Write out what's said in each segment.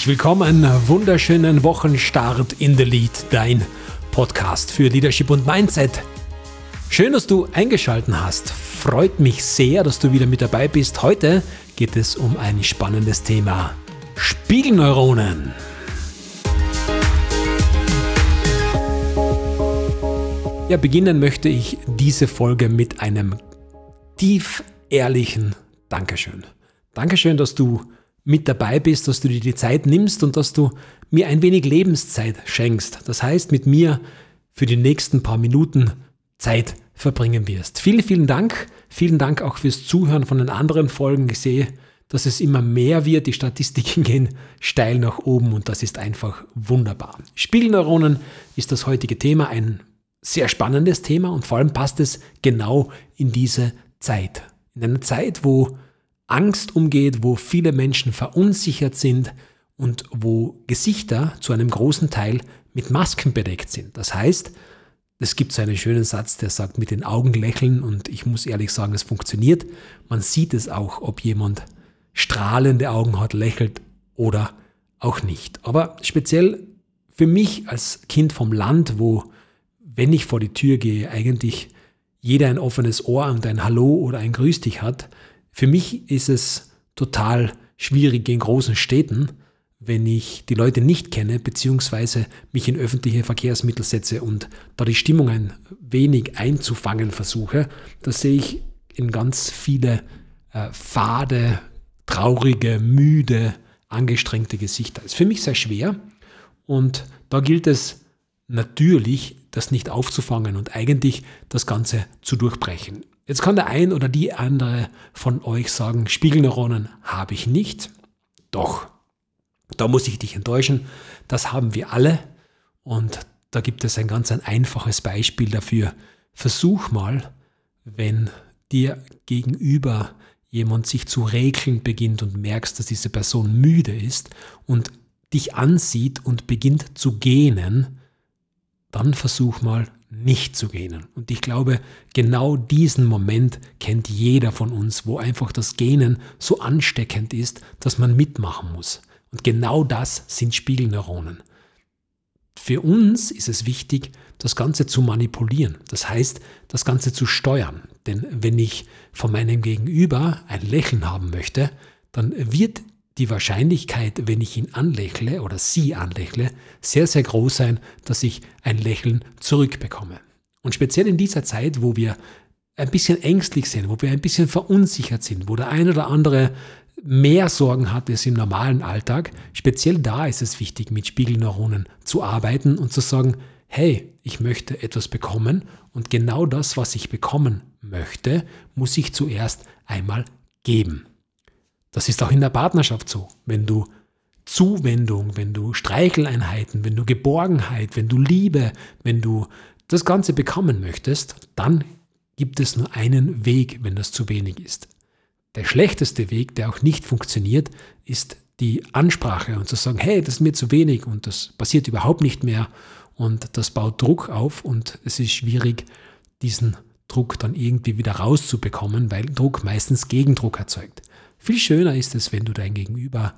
Herzlich willkommen, wunderschönen Wochenstart in the Lead, dein Podcast für Leadership und Mindset. Schön, dass du eingeschaltet hast. Freut mich sehr, dass du wieder mit dabei bist. Heute geht es um ein spannendes Thema. Spiegelneuronen. Ja, beginnen möchte ich diese Folge mit einem tief ehrlichen Dankeschön. Dankeschön, dass du mit dabei bist, dass du dir die Zeit nimmst und dass du mir ein wenig Lebenszeit schenkst. Das heißt, mit mir für die nächsten paar Minuten Zeit verbringen wirst. Vielen, vielen Dank. Vielen Dank auch fürs Zuhören von den anderen Folgen. Ich sehe, dass es immer mehr wird. Die Statistiken gehen steil nach oben und das ist einfach wunderbar. Spiegelneuronen ist das heutige Thema, ein sehr spannendes Thema und vor allem passt es genau in diese Zeit. In einer Zeit, wo Angst umgeht, wo viele Menschen verunsichert sind und wo Gesichter zu einem großen Teil mit Masken bedeckt sind. Das heißt, es gibt so einen schönen Satz, der sagt, mit den Augen lächeln und ich muss ehrlich sagen, es funktioniert. Man sieht es auch, ob jemand strahlende Augen hat, lächelt oder auch nicht. Aber speziell für mich als Kind vom Land, wo, wenn ich vor die Tür gehe, eigentlich jeder ein offenes Ohr und ein Hallo oder ein Grüß dich hat, für mich ist es total schwierig in großen Städten, wenn ich die Leute nicht kenne, beziehungsweise mich in öffentliche Verkehrsmittel setze und da die Stimmung ein wenig einzufangen versuche, da sehe ich in ganz viele äh, fade, traurige, müde, angestrengte Gesichter. Ist für mich sehr schwer und da gilt es natürlich, das nicht aufzufangen und eigentlich das Ganze zu durchbrechen. Jetzt kann der ein oder die andere von euch sagen, Spiegelneuronen habe ich nicht. Doch, da muss ich dich enttäuschen, das haben wir alle. Und da gibt es ein ganz ein einfaches Beispiel dafür. Versuch mal, wenn dir gegenüber jemand sich zu räkeln beginnt und merkst, dass diese Person müde ist und dich ansieht und beginnt zu gähnen, dann versuch mal nicht zu gähnen. Und ich glaube, genau diesen Moment kennt jeder von uns, wo einfach das Gähnen so ansteckend ist, dass man mitmachen muss. Und genau das sind Spiegelneuronen. Für uns ist es wichtig, das Ganze zu manipulieren. Das heißt, das Ganze zu steuern. Denn wenn ich von meinem Gegenüber ein Lächeln haben möchte, dann wird die Wahrscheinlichkeit, wenn ich ihn anlächle oder sie anlächle, sehr, sehr groß sein, dass ich ein Lächeln zurückbekomme. Und speziell in dieser Zeit, wo wir ein bisschen ängstlich sind, wo wir ein bisschen verunsichert sind, wo der ein oder andere mehr Sorgen hat als im normalen Alltag, speziell da ist es wichtig, mit Spiegelneuronen zu arbeiten und zu sagen, hey, ich möchte etwas bekommen und genau das, was ich bekommen möchte, muss ich zuerst einmal geben. Das ist auch in der Partnerschaft so. Wenn du Zuwendung, wenn du Streicheleinheiten, wenn du Geborgenheit, wenn du Liebe, wenn du das Ganze bekommen möchtest, dann gibt es nur einen Weg, wenn das zu wenig ist. Der schlechteste Weg, der auch nicht funktioniert, ist die Ansprache und zu sagen, hey, das ist mir zu wenig und das passiert überhaupt nicht mehr und das baut Druck auf und es ist schwierig, diesen Druck dann irgendwie wieder rauszubekommen, weil Druck meistens Gegendruck erzeugt. Viel schöner ist es, wenn du dein Gegenüber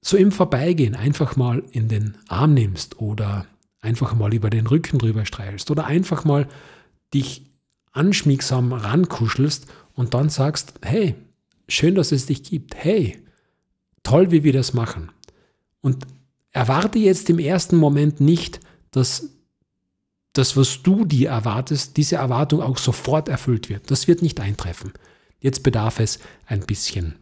so im Vorbeigehen einfach mal in den Arm nimmst oder einfach mal über den Rücken drüber streichelst oder einfach mal dich anschmiegsam rankuschelst und dann sagst, hey, schön, dass es dich gibt. Hey, toll, wie wir das machen. Und erwarte jetzt im ersten Moment nicht, dass das, was du dir erwartest, diese Erwartung auch sofort erfüllt wird. Das wird nicht eintreffen. Jetzt bedarf es ein bisschen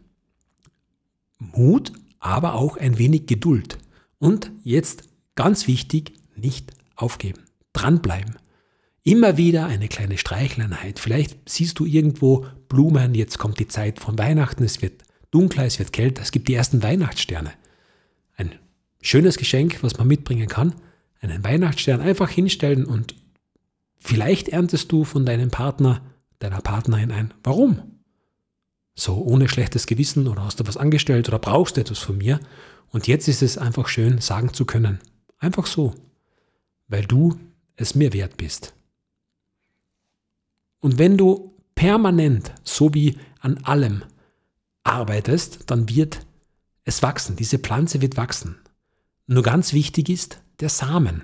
Mut, aber auch ein wenig Geduld. Und jetzt ganz wichtig, nicht aufgeben. Dranbleiben. Immer wieder eine kleine Streicheleinheit. Vielleicht siehst du irgendwo Blumen, jetzt kommt die Zeit von Weihnachten, es wird dunkler, es wird kälter, es gibt die ersten Weihnachtssterne. Ein schönes Geschenk, was man mitbringen kann. Einen Weihnachtsstern einfach hinstellen und vielleicht erntest du von deinem Partner, deiner Partnerin ein Warum? So ohne schlechtes Gewissen oder hast du was angestellt oder brauchst du etwas von mir. Und jetzt ist es einfach schön sagen zu können. Einfach so. Weil du es mir wert bist. Und wenn du permanent, so wie an allem, arbeitest, dann wird es wachsen, diese Pflanze wird wachsen. Nur ganz wichtig ist der Samen.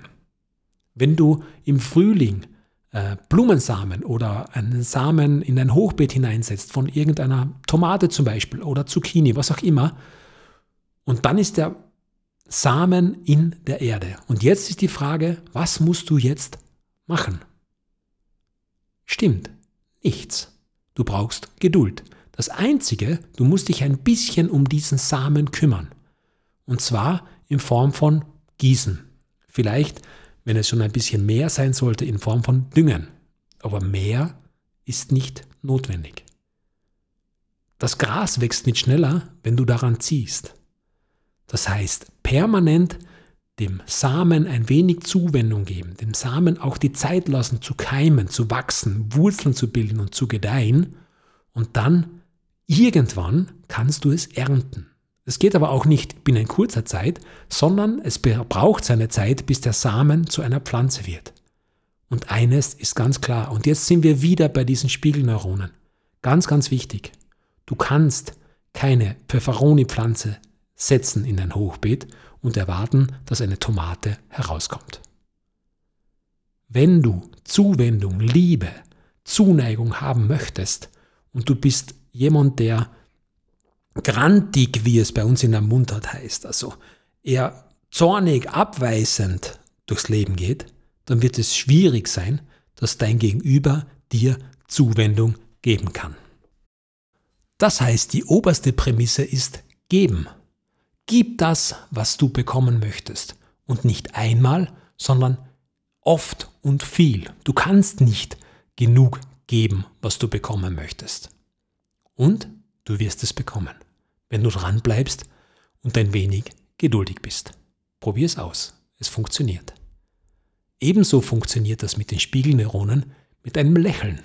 Wenn du im Frühling äh, Blumensamen oder einen Samen in ein Hochbeet hineinsetzt, von irgendeiner Tomate zum Beispiel oder Zucchini, was auch immer, und dann ist der Samen in der Erde. Und jetzt ist die Frage, was musst du jetzt machen? Stimmt, nichts. Du brauchst Geduld. Das Einzige, du musst dich ein bisschen um diesen Samen kümmern. Und zwar in Form von Gießen. Vielleicht, wenn es schon ein bisschen mehr sein sollte, in Form von Düngen. Aber mehr ist nicht notwendig. Das Gras wächst nicht schneller, wenn du daran ziehst. Das heißt, permanent dem Samen ein wenig Zuwendung geben, dem Samen auch die Zeit lassen zu keimen, zu wachsen, Wurzeln zu bilden und zu gedeihen und dann irgendwann kannst du es ernten. Es geht aber auch nicht binnen kurzer Zeit, sondern es braucht seine Zeit, bis der Samen zu einer Pflanze wird. Und eines ist ganz klar, und jetzt sind wir wieder bei diesen Spiegelneuronen. Ganz, ganz wichtig. Du kannst keine Pfefferoni-Pflanze setzen in ein Hochbeet und erwarten, dass eine Tomate herauskommt. Wenn du Zuwendung, Liebe, Zuneigung haben möchtest und du bist jemand, der grantig, wie es bei uns in der Mundart heißt, also eher zornig, abweisend durchs Leben geht, dann wird es schwierig sein, dass dein Gegenüber dir Zuwendung geben kann. Das heißt, die oberste Prämisse ist geben. Gib das, was du bekommen möchtest. Und nicht einmal, sondern oft und viel. Du kannst nicht genug geben, was du bekommen möchtest. Und du wirst es bekommen, wenn du dran bleibst und ein wenig geduldig bist. Probier es aus. Es funktioniert. Ebenso funktioniert das mit den Spiegelneuronen mit einem Lächeln.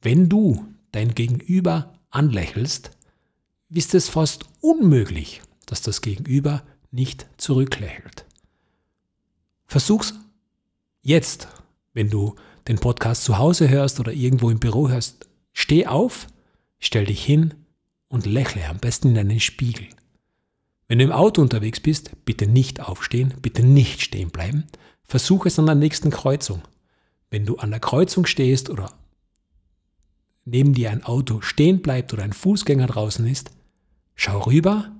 Wenn du dein Gegenüber anlächelst, ist es fast unmöglich, dass das Gegenüber nicht zurücklächelt. Versuch's jetzt, wenn du den Podcast zu Hause hörst oder irgendwo im Büro hörst. Steh auf, stell dich hin und lächle am besten in einen Spiegel. Wenn du im Auto unterwegs bist, bitte nicht aufstehen, bitte nicht stehen bleiben. Versuch es an der nächsten Kreuzung. Wenn du an der Kreuzung stehst oder neben dir ein Auto stehen bleibt oder ein Fußgänger draußen ist, schau rüber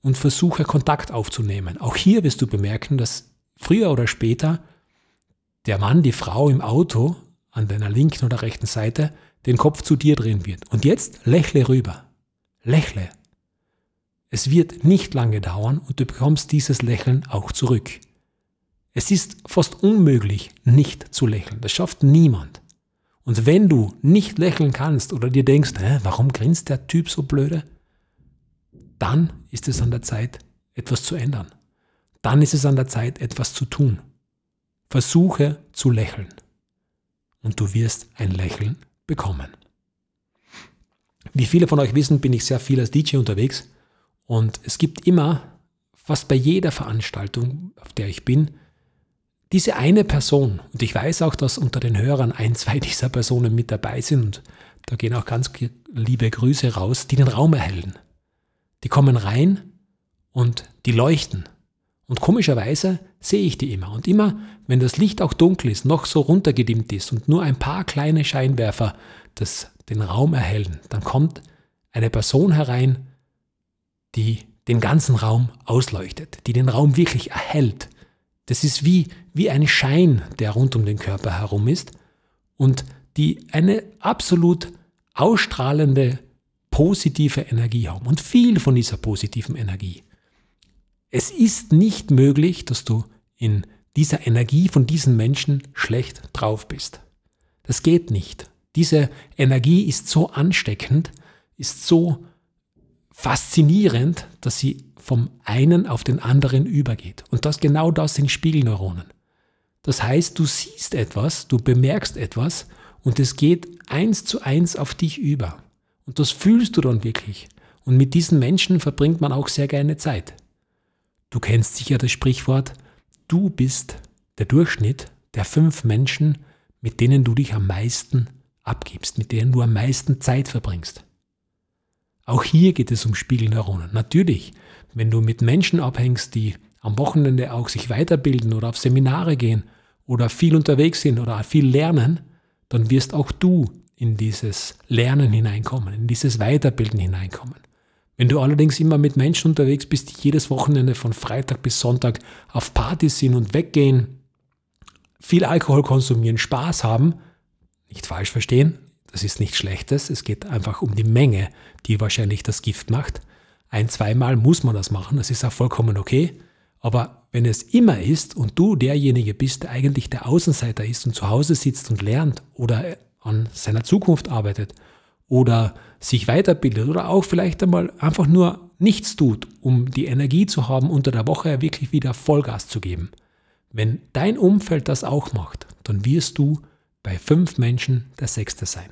und versuche Kontakt aufzunehmen. Auch hier wirst du bemerken, dass früher oder später der Mann, die Frau im Auto an deiner linken oder rechten Seite den Kopf zu dir drehen wird. Und jetzt lächle rüber. Lächle. Es wird nicht lange dauern und du bekommst dieses Lächeln auch zurück. Es ist fast unmöglich, nicht zu lächeln. Das schafft niemand. Und wenn du nicht lächeln kannst oder dir denkst, Hä, warum grinst der Typ so blöde? dann ist es an der Zeit, etwas zu ändern. Dann ist es an der Zeit, etwas zu tun. Versuche zu lächeln und du wirst ein Lächeln bekommen. Wie viele von euch wissen, bin ich sehr viel als DJ unterwegs und es gibt immer, fast bei jeder Veranstaltung, auf der ich bin, diese eine Person, und ich weiß auch, dass unter den Hörern ein, zwei dieser Personen mit dabei sind, und da gehen auch ganz liebe Grüße raus, die den Raum erhellen. Die kommen rein und die leuchten. Und komischerweise sehe ich die immer. Und immer, wenn das Licht auch dunkel ist, noch so runtergedimmt ist und nur ein paar kleine Scheinwerfer das, den Raum erhellen, dann kommt eine Person herein, die den ganzen Raum ausleuchtet, die den Raum wirklich erhält. Das ist wie, wie ein Schein, der rund um den Körper herum ist und die eine absolut ausstrahlende positive Energie haben und viel von dieser positiven Energie. Es ist nicht möglich, dass du in dieser Energie von diesen Menschen schlecht drauf bist. Das geht nicht. Diese Energie ist so ansteckend, ist so faszinierend, dass sie vom einen auf den anderen übergeht. Und das genau das sind Spiegelneuronen. Das heißt, du siehst etwas, du bemerkst etwas und es geht eins zu eins auf dich über. Und das fühlst du dann wirklich. Und mit diesen Menschen verbringt man auch sehr gerne Zeit. Du kennst sicher das Sprichwort, du bist der Durchschnitt der fünf Menschen, mit denen du dich am meisten abgibst, mit denen du am meisten Zeit verbringst. Auch hier geht es um Spiegelneuronen. Natürlich, wenn du mit Menschen abhängst, die am Wochenende auch sich weiterbilden oder auf Seminare gehen oder viel unterwegs sind oder viel lernen, dann wirst auch du in dieses Lernen hineinkommen, in dieses Weiterbilden hineinkommen. Wenn du allerdings immer mit Menschen unterwegs bist, die jedes Wochenende von Freitag bis Sonntag auf Partys sind und weggehen, viel Alkohol konsumieren, Spaß haben, nicht falsch verstehen, das ist nichts Schlechtes, es geht einfach um die Menge, die wahrscheinlich das Gift macht. Ein, zweimal muss man das machen, das ist auch vollkommen okay. Aber wenn es immer ist und du derjenige bist, der eigentlich der Außenseiter ist und zu Hause sitzt und lernt oder an seiner Zukunft arbeitet oder sich weiterbildet oder auch vielleicht einmal einfach nur nichts tut, um die Energie zu haben, unter der Woche wirklich wieder Vollgas zu geben. Wenn dein Umfeld das auch macht, dann wirst du bei fünf Menschen der Sechste sein.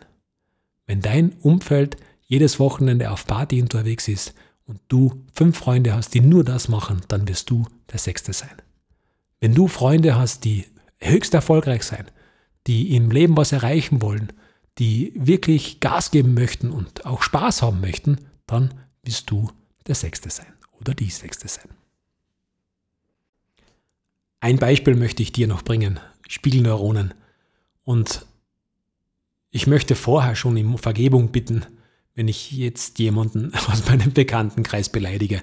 Wenn dein Umfeld jedes Wochenende auf Party unterwegs ist und du fünf Freunde hast, die nur das machen, dann wirst du der Sechste sein. Wenn du Freunde hast, die höchst erfolgreich sein, die im Leben was erreichen wollen, die wirklich Gas geben möchten und auch Spaß haben möchten, dann wirst du der Sechste sein oder die Sechste sein. Ein Beispiel möchte ich dir noch bringen. Spiegelneuronen. Und ich möchte vorher schon um Vergebung bitten, wenn ich jetzt jemanden aus meinem Bekanntenkreis beleidige.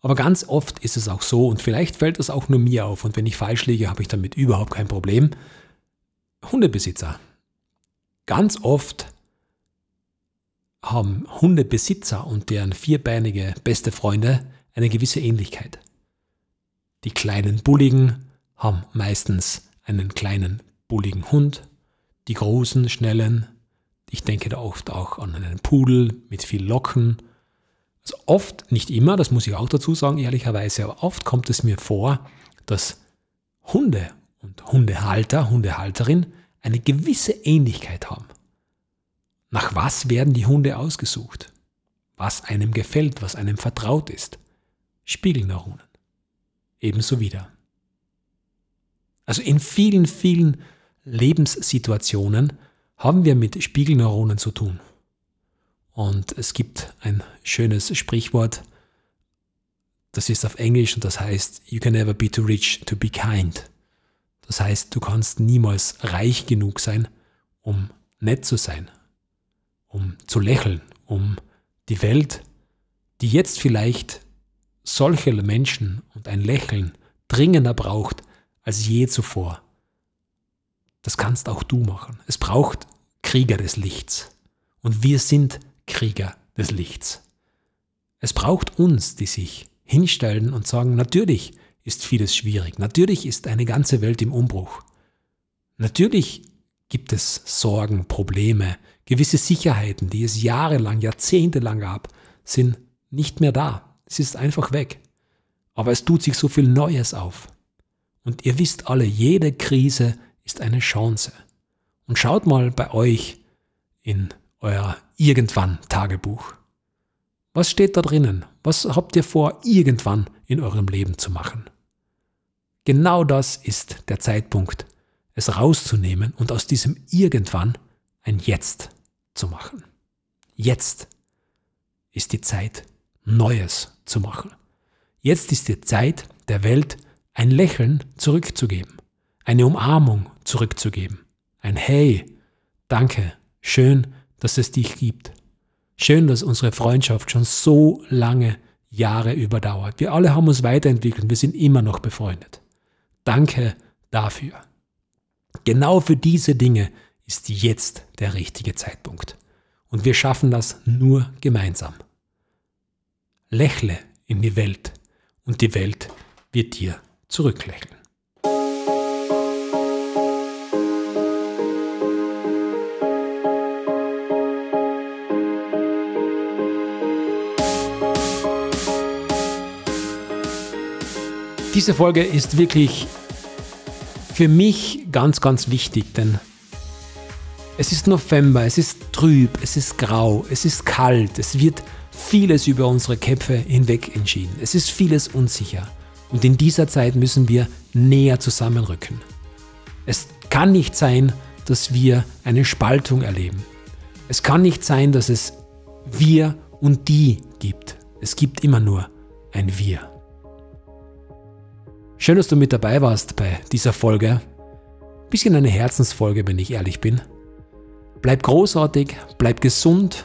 Aber ganz oft ist es auch so und vielleicht fällt es auch nur mir auf und wenn ich falsch liege, habe ich damit überhaupt kein Problem. Hundebesitzer. Ganz oft haben Hundebesitzer und deren vierbeinige beste Freunde eine gewisse Ähnlichkeit. Die kleinen Bulligen haben meistens einen kleinen bulligen Hund, die großen, schnellen, ich denke da oft auch an einen Pudel mit viel Locken. Also oft, nicht immer, das muss ich auch dazu sagen, ehrlicherweise, aber oft kommt es mir vor, dass Hunde und Hundehalter, Hundehalterin eine gewisse Ähnlichkeit haben. Nach was werden die Hunde ausgesucht? Was einem gefällt, was einem vertraut ist? Spiegelneuronen. Ebenso wieder. Also in vielen, vielen Lebenssituationen haben wir mit Spiegelneuronen zu tun. Und es gibt ein schönes Sprichwort, das ist auf Englisch und das heißt, You can never be too rich to be kind. Das heißt, du kannst niemals reich genug sein, um nett zu sein, um zu lächeln, um die Welt, die jetzt vielleicht solche Menschen und ein Lächeln dringender braucht als je zuvor, das kannst auch du machen. Es braucht Krieger des Lichts. Und wir sind Krieger des Lichts. Es braucht uns, die sich hinstellen und sagen, natürlich ist vieles schwierig, natürlich ist eine ganze Welt im Umbruch. Natürlich gibt es Sorgen, Probleme, gewisse Sicherheiten, die es jahrelang, jahrzehntelang gab, sind nicht mehr da. Es ist einfach weg. Aber es tut sich so viel Neues auf. Und ihr wisst alle, jede Krise ist eine Chance. Und schaut mal bei euch in euer irgendwann Tagebuch. Was steht da drinnen? Was habt ihr vor, irgendwann in eurem Leben zu machen? Genau das ist der Zeitpunkt, es rauszunehmen und aus diesem irgendwann ein Jetzt zu machen. Jetzt ist die Zeit, Neues zu machen. Jetzt ist die Zeit, der Welt ein Lächeln zurückzugeben eine Umarmung zurückzugeben. Ein Hey, danke, schön, dass es dich gibt. Schön, dass unsere Freundschaft schon so lange Jahre überdauert. Wir alle haben uns weiterentwickelt, wir sind immer noch befreundet. Danke dafür. Genau für diese Dinge ist jetzt der richtige Zeitpunkt. Und wir schaffen das nur gemeinsam. Lächle in die Welt und die Welt wird dir zurücklächeln. Diese Folge ist wirklich für mich ganz, ganz wichtig, denn es ist November, es ist trüb, es ist grau, es ist kalt, es wird vieles über unsere Köpfe hinweg entschieden. Es ist vieles unsicher. Und in dieser Zeit müssen wir näher zusammenrücken. Es kann nicht sein, dass wir eine Spaltung erleben. Es kann nicht sein, dass es wir und die gibt. Es gibt immer nur ein Wir. Schön, dass du mit dabei warst bei dieser Folge. Bisschen eine Herzensfolge, wenn ich ehrlich bin. Bleib großartig, bleib gesund,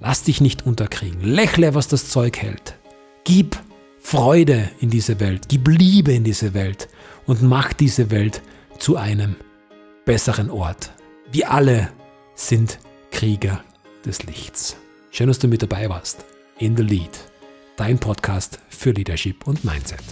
lass dich nicht unterkriegen. Lächle, was das Zeug hält. Gib Freude in diese Welt, gib Liebe in diese Welt und mach diese Welt zu einem besseren Ort. Wir alle sind Krieger des Lichts. Schön, dass du mit dabei warst. In the Lead, dein Podcast für Leadership und Mindset.